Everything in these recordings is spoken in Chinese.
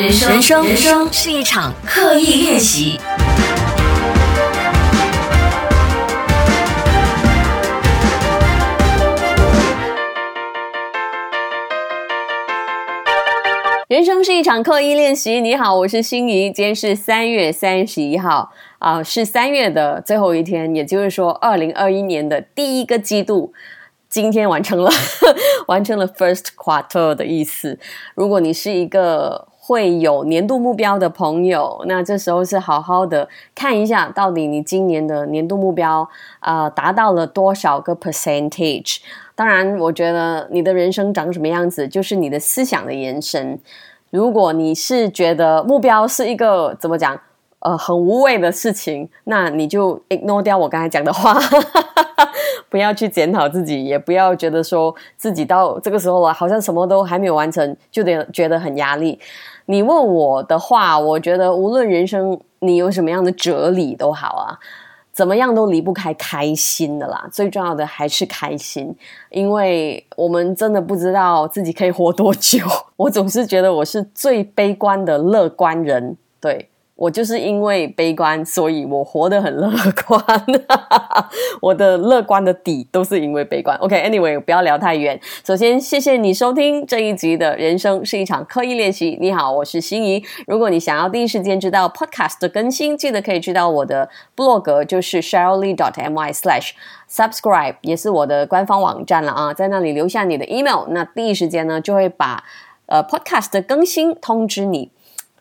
人生，人生，人生是一场刻意练习。人生是一场刻意练习。你好，我是心怡，今天是三月三十一号啊，是三月的最后一天，也就是说，二零二一年的第一个季度。今天完成了，完成了 first quarter 的意思。如果你是一个会有年度目标的朋友，那这时候是好好的看一下，到底你今年的年度目标啊达到了多少个 percentage。当然，我觉得你的人生长什么样子，就是你的思想的延伸。如果你是觉得目标是一个怎么讲，呃，很无谓的事情，那你就 ignore 掉我刚才讲的话。不要去检讨自己，也不要觉得说自己到这个时候了，好像什么都还没有完成，就得觉得很压力。你问我的话，我觉得无论人生你有什么样的哲理都好啊，怎么样都离不开开心的啦。最重要的还是开心，因为我们真的不知道自己可以活多久。我总是觉得我是最悲观的乐观人，对。我就是因为悲观，所以我活得很乐观。我的乐观的底都是因为悲观。OK，Anyway，不要聊太远。首先，谢谢你收听这一集的人生是一场刻意练习。你好，我是心怡。如果你想要第一时间知道 Podcast 的更新，记得可以去到我的 Blog，就是 sheryllee.my/slash/subscribe，也是我的官方网站了啊。在那里留下你的 email，那第一时间呢就会把呃 Podcast 的更新通知你。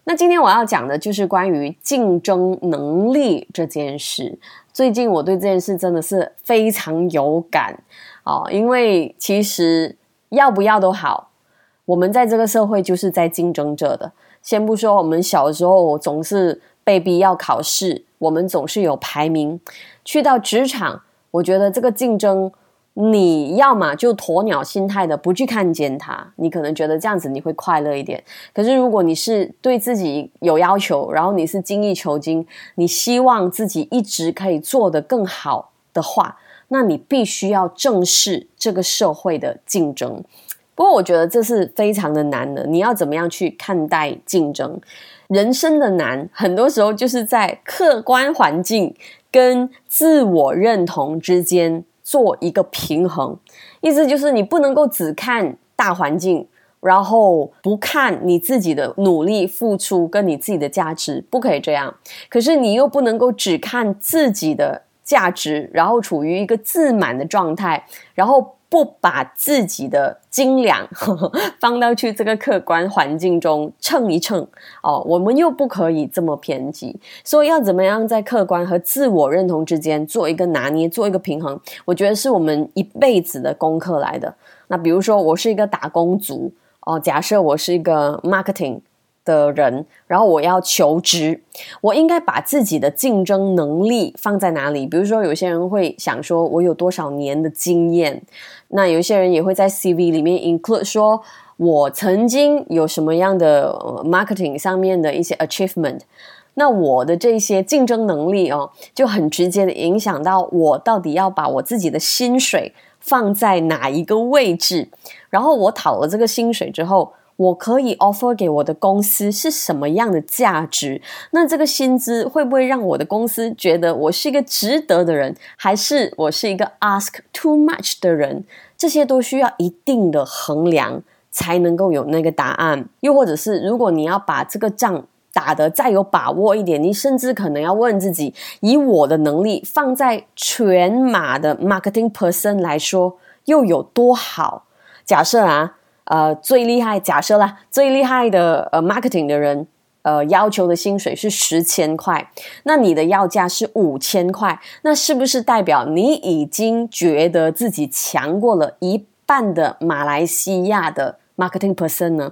那今天我要讲的就是关于竞争能力这件事。最近我对这件事真的是非常有感哦，因为其实要不要都好，我们在这个社会就是在竞争着的。先不说我们小时候总是被逼要考试，我们总是有排名。去到职场，我觉得这个竞争。你要么就鸵鸟心态的不去看见它，你可能觉得这样子你会快乐一点。可是如果你是对自己有要求，然后你是精益求精，你希望自己一直可以做得更好的话，那你必须要正视这个社会的竞争。不过我觉得这是非常的难的。你要怎么样去看待竞争？人生的难，很多时候就是在客观环境跟自我认同之间。做一个平衡，意思就是你不能够只看大环境，然后不看你自己的努力付出跟你自己的价值，不可以这样。可是你又不能够只看自己的价值，然后处于一个自满的状态，然后。不把自己的斤两 放到去这个客观环境中称一称哦，我们又不可以这么偏激，所以要怎么样在客观和自我认同之间做一个拿捏，做一个平衡？我觉得是我们一辈子的功课来的。那比如说，我是一个打工族哦，假设我是一个 marketing。的人，然后我要求职，我应该把自己的竞争能力放在哪里？比如说，有些人会想说，我有多少年的经验？那有些人也会在 CV 里面 include 说，我曾经有什么样的 marketing 上面的一些 achievement？那我的这些竞争能力哦，就很直接的影响到我到底要把我自己的薪水放在哪一个位置？然后我讨了这个薪水之后。我可以 offer 给我的公司是什么样的价值？那这个薪资会不会让我的公司觉得我是一个值得的人，还是我是一个 ask too much 的人？这些都需要一定的衡量，才能够有那个答案。又或者是，如果你要把这个仗打得再有把握一点，你甚至可能要问自己：以我的能力放在全马的 marketing person 来说，又有多好？假设啊。呃，最厉害，假设啦，最厉害的呃，marketing 的人，呃，要求的薪水是十千块，那你的要价是五千块，那是不是代表你已经觉得自己强过了一半的马来西亚的 marketing person 呢？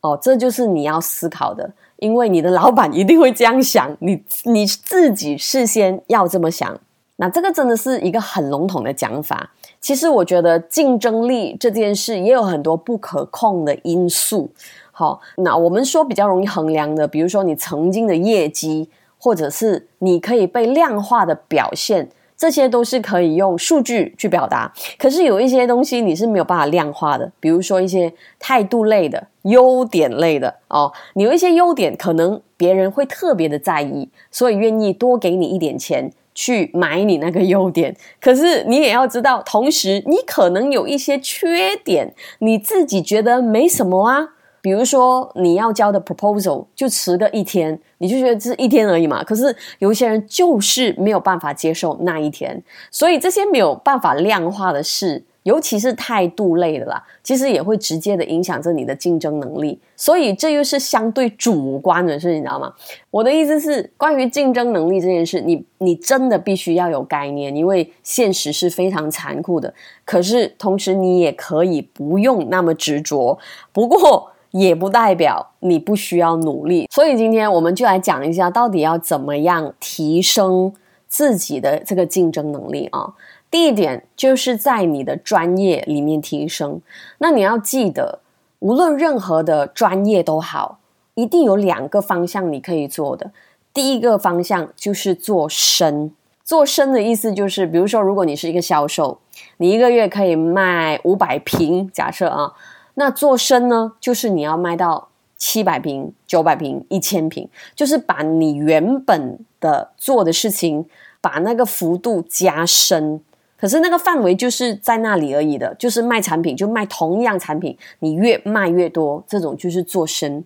哦，这就是你要思考的，因为你的老板一定会这样想，你你自己事先要这么想。那这个真的是一个很笼统的讲法。其实我觉得竞争力这件事也有很多不可控的因素。好，那我们说比较容易衡量的，比如说你曾经的业绩，或者是你可以被量化的表现，这些都是可以用数据去表达。可是有一些东西你是没有办法量化的，比如说一些态度类的、优点类的哦。你有一些优点，可能别人会特别的在意，所以愿意多给你一点钱去买你那个优点。可是你也要知道，同时你可能有一些缺点，你自己觉得没什么啊。比如说你要交的 proposal 就迟个一天，你就觉得这一天而已嘛。可是有一些人就是没有办法接受那一天，所以这些没有办法量化的事，尤其是态度类的啦，其实也会直接的影响着你的竞争能力。所以这又是相对主观的事，你知道吗？我的意思是，关于竞争能力这件事，你你真的必须要有概念，因为现实是非常残酷的。可是同时你也可以不用那么执着。不过。也不代表你不需要努力，所以今天我们就来讲一下，到底要怎么样提升自己的这个竞争能力啊？第一点就是在你的专业里面提升。那你要记得，无论任何的专业都好，一定有两个方向你可以做的。第一个方向就是做深，做深的意思就是，比如说，如果你是一个销售，你一个月可以卖五百瓶，假设啊。那做深呢，就是你要卖到七百平、九百平、一千平，就是把你原本的做的事情，把那个幅度加深。可是那个范围就是在那里而已的，就是卖产品，就卖同样产品，你越卖越多，这种就是做深。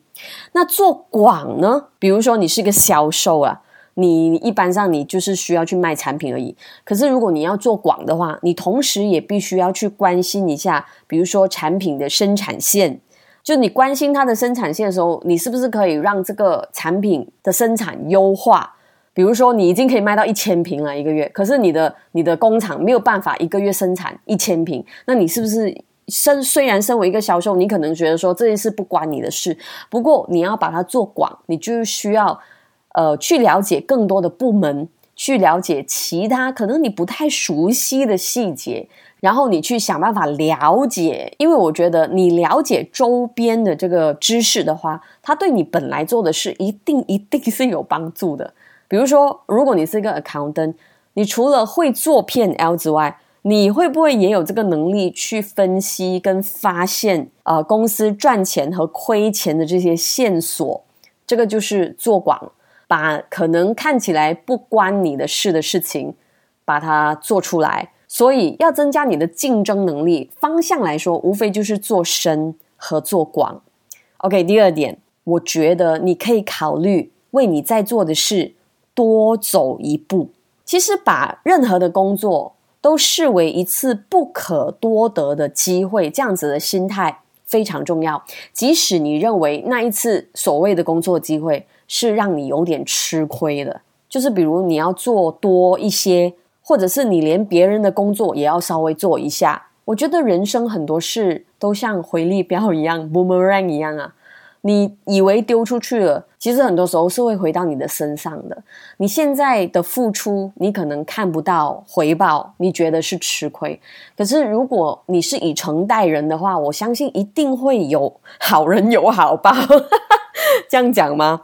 那做广呢？比如说你是一个销售啊。你一般上你就是需要去卖产品而已，可是如果你要做广的话，你同时也必须要去关心一下，比如说产品的生产线，就你关心它的生产线的时候，你是不是可以让这个产品的生产优化？比如说你已经可以卖到一千瓶了一个月，可是你的你的工厂没有办法一个月生产一千瓶，那你是不是身虽然身为一个销售，你可能觉得说这件事不关你的事，不过你要把它做广，你就需要。呃，去了解更多的部门，去了解其他可能你不太熟悉的细节，然后你去想办法了解。因为我觉得你了解周边的这个知识的话，它对你本来做的事一定一定是有帮助的。比如说，如果你是一个 accountant，你除了会做 P L 之外，你会不会也有这个能力去分析跟发现呃公司赚钱和亏钱的这些线索？这个就是做广。把可能看起来不关你的事的事情，把它做出来。所以要增加你的竞争能力，方向来说，无非就是做深和做广。OK，第二点，我觉得你可以考虑为你在做的事多走一步。其实把任何的工作都视为一次不可多得的机会，这样子的心态非常重要。即使你认为那一次所谓的工作机会。是让你有点吃亏的，就是比如你要做多一些，或者是你连别人的工作也要稍微做一下。我觉得人生很多事都像回力镖一样，boomerang 一样啊。你以为丢出去了，其实很多时候是会回到你的身上的。你现在的付出，你可能看不到回报，你觉得是吃亏。可是如果你是以诚待人的话，我相信一定会有好人有好报。这样讲吗？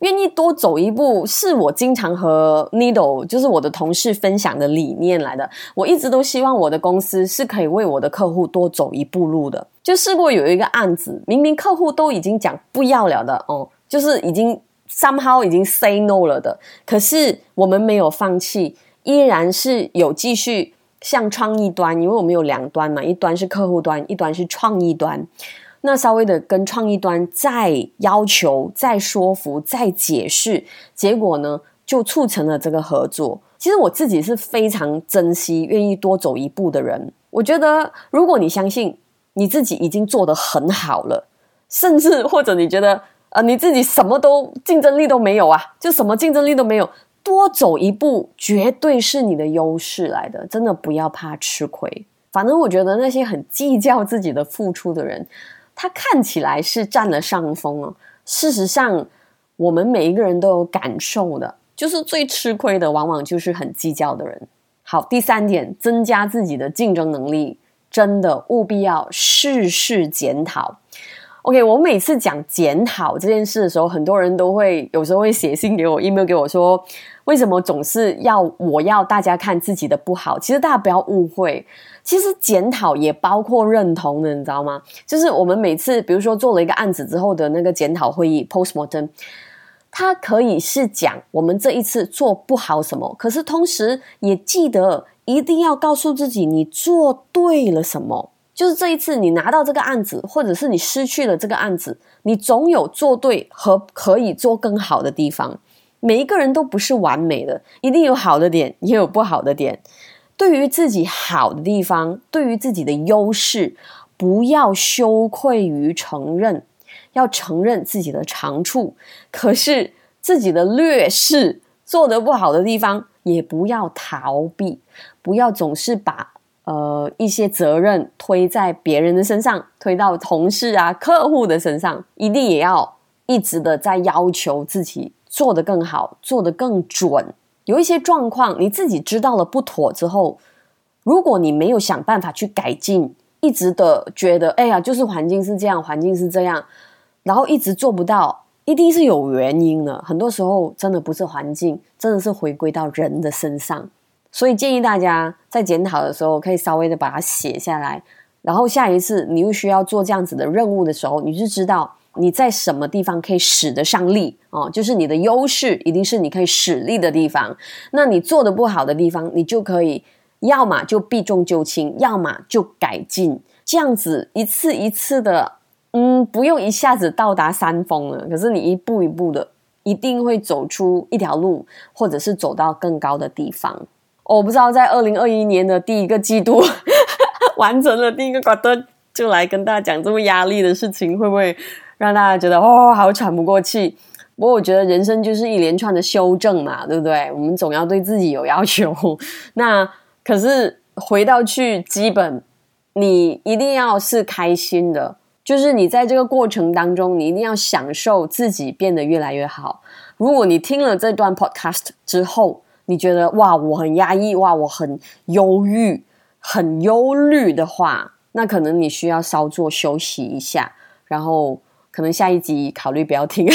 愿意多走一步，是我经常和 Needle，就是我的同事分享的理念来的。我一直都希望我的公司是可以为我的客户多走一步路的。就试过有一个案子，明明客户都已经讲不要了的哦，就是已经 somehow 已经 say no 了的，可是我们没有放弃，依然是有继续向创意端，因为我们有两端嘛，一端是客户端，一端是创意端。那稍微的跟创意端再要求、再说服、再解释，结果呢就促成了这个合作。其实我自己是非常珍惜、愿意多走一步的人。我觉得，如果你相信你自己已经做得很好了，甚至或者你觉得呃你自己什么都竞争力都没有啊，就什么竞争力都没有，多走一步绝对是你的优势来的。真的不要怕吃亏。反正我觉得那些很计较自己的付出的人。他看起来是占了上风哦，事实上，我们每一个人都有感受的，就是最吃亏的，往往就是很计较的人。好，第三点，增加自己的竞争能力，真的务必要事事检讨。OK，我每次讲检讨这件事的时候，很多人都会有时候会写信给我，email 给我说，为什么总是要我要大家看自己的不好？其实大家不要误会，其实检讨也包括认同的，你知道吗？就是我们每次比如说做了一个案子之后的那个检讨会议 （postmortem）。它可以是讲我们这一次做不好什么，可是同时也记得一定要告诉自己你做对了什么。就是这一次你拿到这个案子，或者是你失去了这个案子，你总有做对和可以做更好的地方。每一个人都不是完美的，一定有好的点，也有不好的点。对于自己好的地方，对于自己的优势，不要羞愧于承认。要承认自己的长处，可是自己的劣势做得不好的地方，也不要逃避，不要总是把呃一些责任推在别人的身上，推到同事啊、客户的身上，一定也要一直的在要求自己做得更好，做得更准。有一些状况，你自己知道了不妥之后，如果你没有想办法去改进，一直的觉得哎呀，就是环境是这样，环境是这样。然后一直做不到，一定是有原因的。很多时候真的不是环境，真的是回归到人的身上。所以建议大家在检讨的时候，可以稍微的把它写下来。然后下一次你又需要做这样子的任务的时候，你就知道你在什么地方可以使得上力哦，就是你的优势一定是你可以使力的地方。那你做的不好的地方，你就可以要么就避重就轻，要么就改进。这样子一次一次的。嗯，不用一下子到达山峰了，可是你一步一步的，一定会走出一条路，或者是走到更高的地方。我不知道在二零二一年的第一个季度 完成了第一个 quarter，就来跟大家讲这么压力的事情，会不会让大家觉得哦，好喘不过气？不过我觉得人生就是一连串的修正嘛，对不对？我们总要对自己有要求。那可是回到去基本，你一定要是开心的。就是你在这个过程当中，你一定要享受自己变得越来越好。如果你听了这段 podcast 之后，你觉得哇，我很压抑，哇，我很忧郁、很忧虑的话，那可能你需要稍作休息一下，然后可能下一集考虑不要听，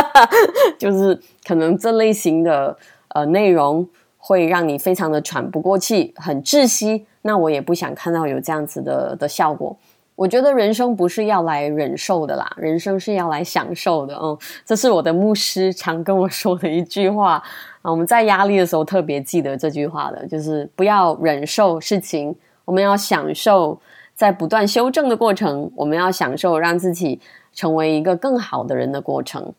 就是可能这类型的呃内容会让你非常的喘不过气，很窒息。那我也不想看到有这样子的的效果。我觉得人生不是要来忍受的啦，人生是要来享受的。嗯，这是我的牧师常跟我说的一句话啊。我们在压力的时候特别记得这句话的，就是不要忍受事情，我们要享受在不断修正的过程，我们要享受让自己成为一个更好的人的过程。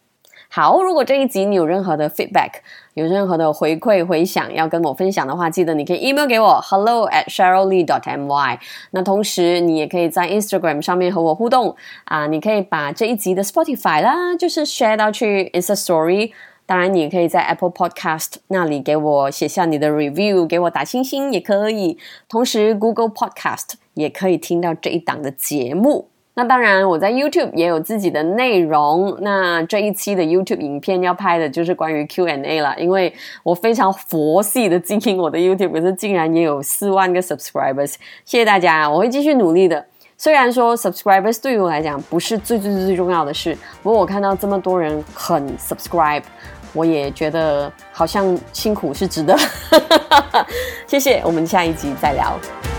好，如果这一集你有任何的 feedback，有任何的回馈回响要跟我分享的话，记得你可以 email 给我 hello at cheryllee dot my。那同时你也可以在 Instagram 上面和我互动啊，你可以把这一集的 Spotify 啦，就是 share 到去 Insta Story。当然，你也可以在 Apple Podcast 那里给我写下你的 review，给我打星星也可以。同时，Google Podcast 也可以听到这一档的节目。那当然，我在 YouTube 也有自己的内容。那这一期的 YouTube 影片要拍的就是关于 Q&A 了，因为我非常佛系的经营我的 YouTube，可是竟然也有四万个 subscribers，谢谢大家，我会继续努力的。虽然说 subscribers 对于我来讲不是最最最重要的事，不过我看到这么多人很 subscribe，我也觉得好像辛苦是值得。谢谢，我们下一集再聊。